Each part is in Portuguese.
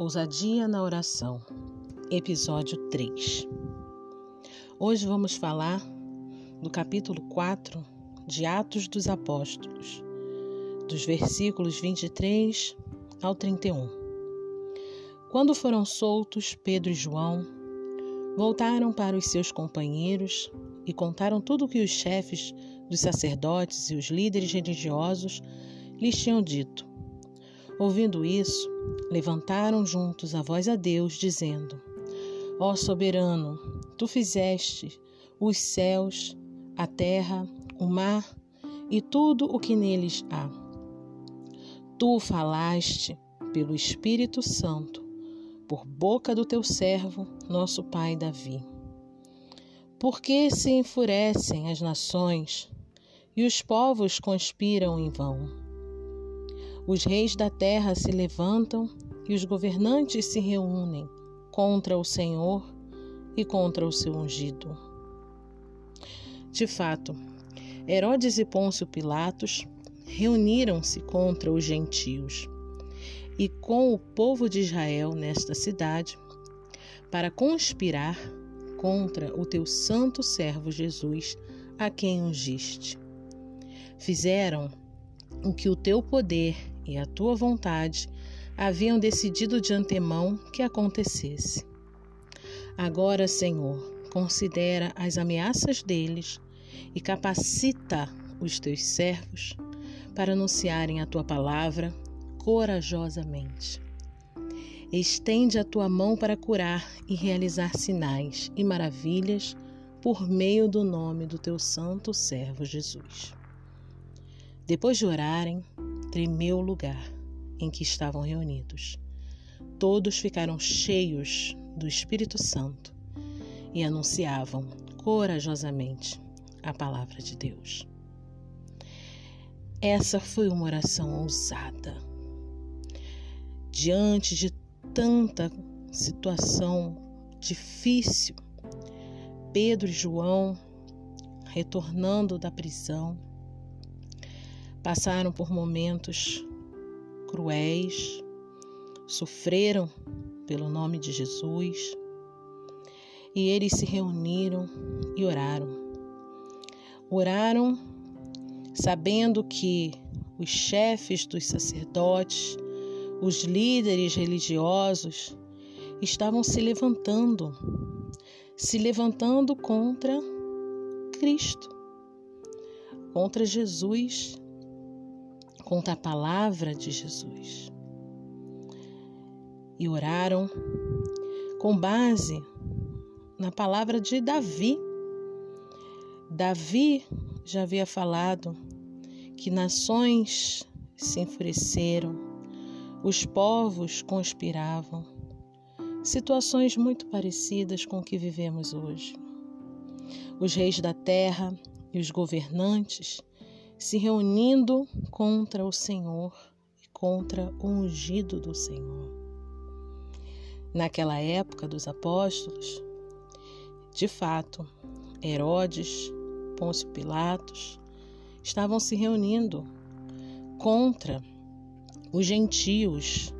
Ousadia na Oração, Episódio 3. Hoje vamos falar do capítulo 4 de Atos dos Apóstolos, dos versículos 23 ao 31. Quando foram soltos, Pedro e João voltaram para os seus companheiros e contaram tudo o que os chefes dos sacerdotes e os líderes religiosos lhes tinham dito. Ouvindo isso, levantaram juntos a voz a Deus, dizendo: Ó soberano, tu fizeste os céus, a terra, o mar e tudo o que neles há. Tu falaste pelo Espírito Santo, por boca do teu servo, nosso pai Davi. Por que se enfurecem as nações e os povos conspiram em vão? Os reis da terra se levantam e os governantes se reúnem contra o Senhor e contra o seu ungido. De fato, Herodes e Pôncio Pilatos reuniram-se contra os gentios e com o povo de Israel nesta cidade para conspirar contra o teu santo servo Jesus, a quem ungiste. Fizeram o que o teu poder e a tua vontade haviam decidido de antemão que acontecesse. Agora, Senhor, considera as ameaças deles e capacita os teus servos para anunciarem a tua palavra corajosamente. Estende a tua mão para curar e realizar sinais e maravilhas por meio do nome do teu santo servo Jesus. Depois de orarem, tremeu o lugar em que estavam reunidos. Todos ficaram cheios do Espírito Santo e anunciavam corajosamente a palavra de Deus. Essa foi uma oração ousada. Diante de tanta situação difícil, Pedro e João, retornando da prisão, passaram por momentos cruéis, sofreram pelo nome de Jesus e eles se reuniram e oraram. Oraram sabendo que os chefes dos sacerdotes, os líderes religiosos estavam se levantando, se levantando contra Cristo, contra Jesus contra a palavra de Jesus. E oraram com base na palavra de Davi. Davi já havia falado que nações se enfureceram, os povos conspiravam. Situações muito parecidas com o que vivemos hoje. Os reis da terra e os governantes se reunindo contra o Senhor e contra o ungido do Senhor. Naquela época dos apóstolos, de fato, Herodes, Pôncio Pilatos estavam se reunindo contra os gentios.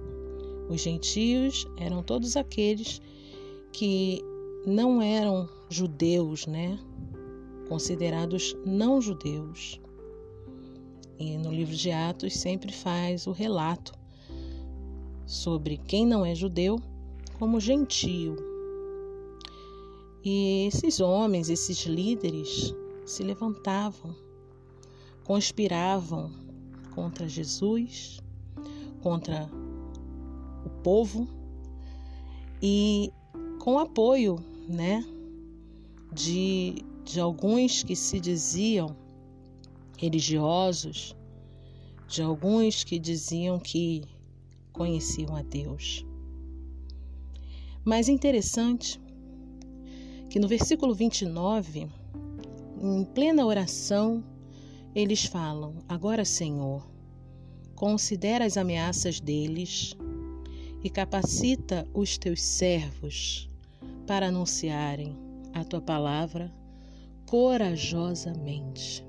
Os gentios eram todos aqueles que não eram judeus, né? Considerados não judeus. E no livro de Atos sempre faz o relato sobre quem não é judeu como gentio. E esses homens, esses líderes, se levantavam, conspiravam contra Jesus, contra o povo e com apoio, né, de, de alguns que se diziam religiosos, de alguns que diziam que conheciam a Deus. Mas interessante que no versículo 29, em plena oração, eles falam: Agora, Senhor, considera as ameaças deles e capacita os teus servos para anunciarem a tua palavra corajosamente.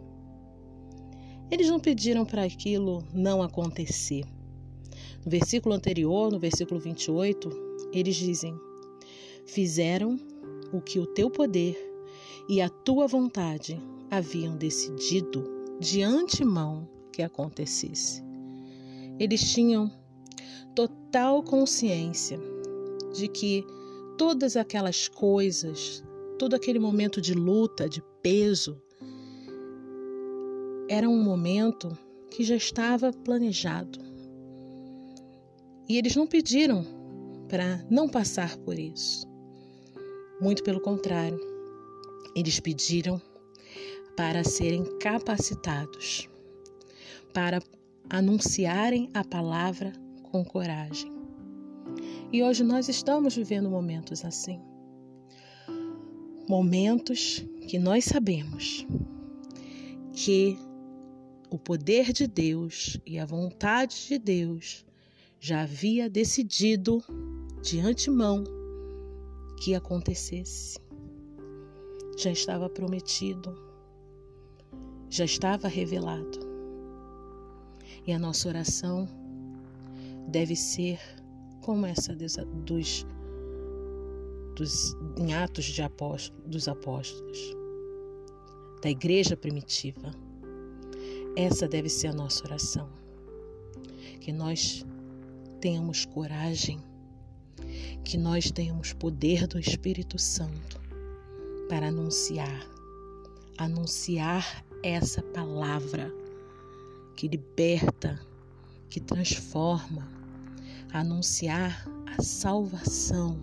Eles não pediram para aquilo não acontecer. No versículo anterior, no versículo 28, eles dizem: Fizeram o que o teu poder e a tua vontade haviam decidido de antemão que acontecesse. Eles tinham total consciência de que todas aquelas coisas, todo aquele momento de luta, de peso, era um momento que já estava planejado. E eles não pediram para não passar por isso. Muito pelo contrário, eles pediram para serem capacitados, para anunciarem a palavra com coragem. E hoje nós estamos vivendo momentos assim. Momentos que nós sabemos que o poder de Deus e a vontade de Deus já havia decidido de antemão que acontecesse. Já estava prometido, já estava revelado. E a nossa oração deve ser como essa dos, dos em Atos de apóstolo, dos Apóstolos, da igreja primitiva. Essa deve ser a nossa oração. Que nós tenhamos coragem que nós tenhamos poder do Espírito Santo para anunciar, anunciar essa palavra que liberta, que transforma, anunciar a salvação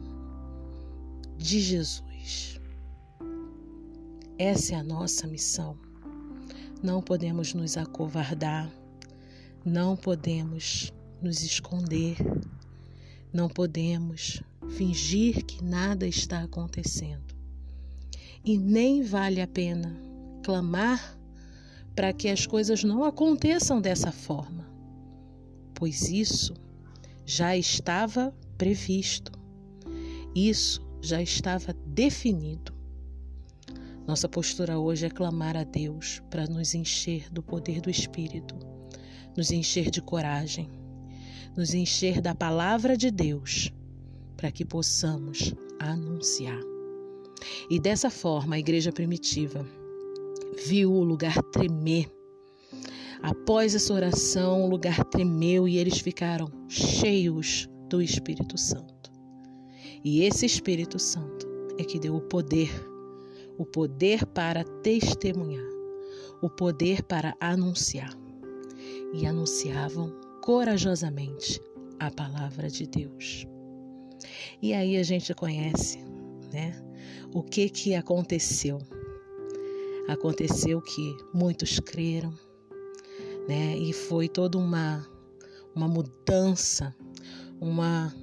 de Jesus. Essa é a nossa missão. Não podemos nos acovardar, não podemos nos esconder, não podemos fingir que nada está acontecendo. E nem vale a pena clamar para que as coisas não aconteçam dessa forma, pois isso já estava previsto, isso já estava definido. Nossa postura hoje é clamar a Deus para nos encher do poder do Espírito, nos encher de coragem nos encher da palavra de Deus, para que possamos anunciar. E dessa forma, a igreja primitiva viu o lugar tremer. Após essa oração, o lugar tremeu e eles ficaram cheios do Espírito Santo. E esse Espírito Santo é que deu o poder, o poder para testemunhar, o poder para anunciar. E anunciavam corajosamente a palavra de Deus. E aí a gente conhece, né? O que que aconteceu? Aconteceu que muitos creram, né? E foi toda uma uma mudança, uma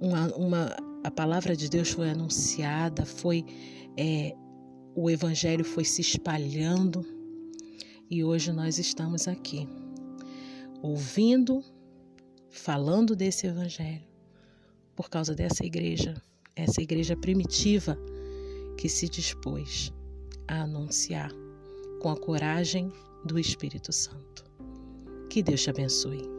uma, uma a palavra de Deus foi anunciada, foi é, o evangelho foi se espalhando e hoje nós estamos aqui ouvindo, falando desse evangelho, por causa dessa igreja, essa igreja primitiva que se dispôs a anunciar com a coragem do Espírito Santo. Que Deus te abençoe.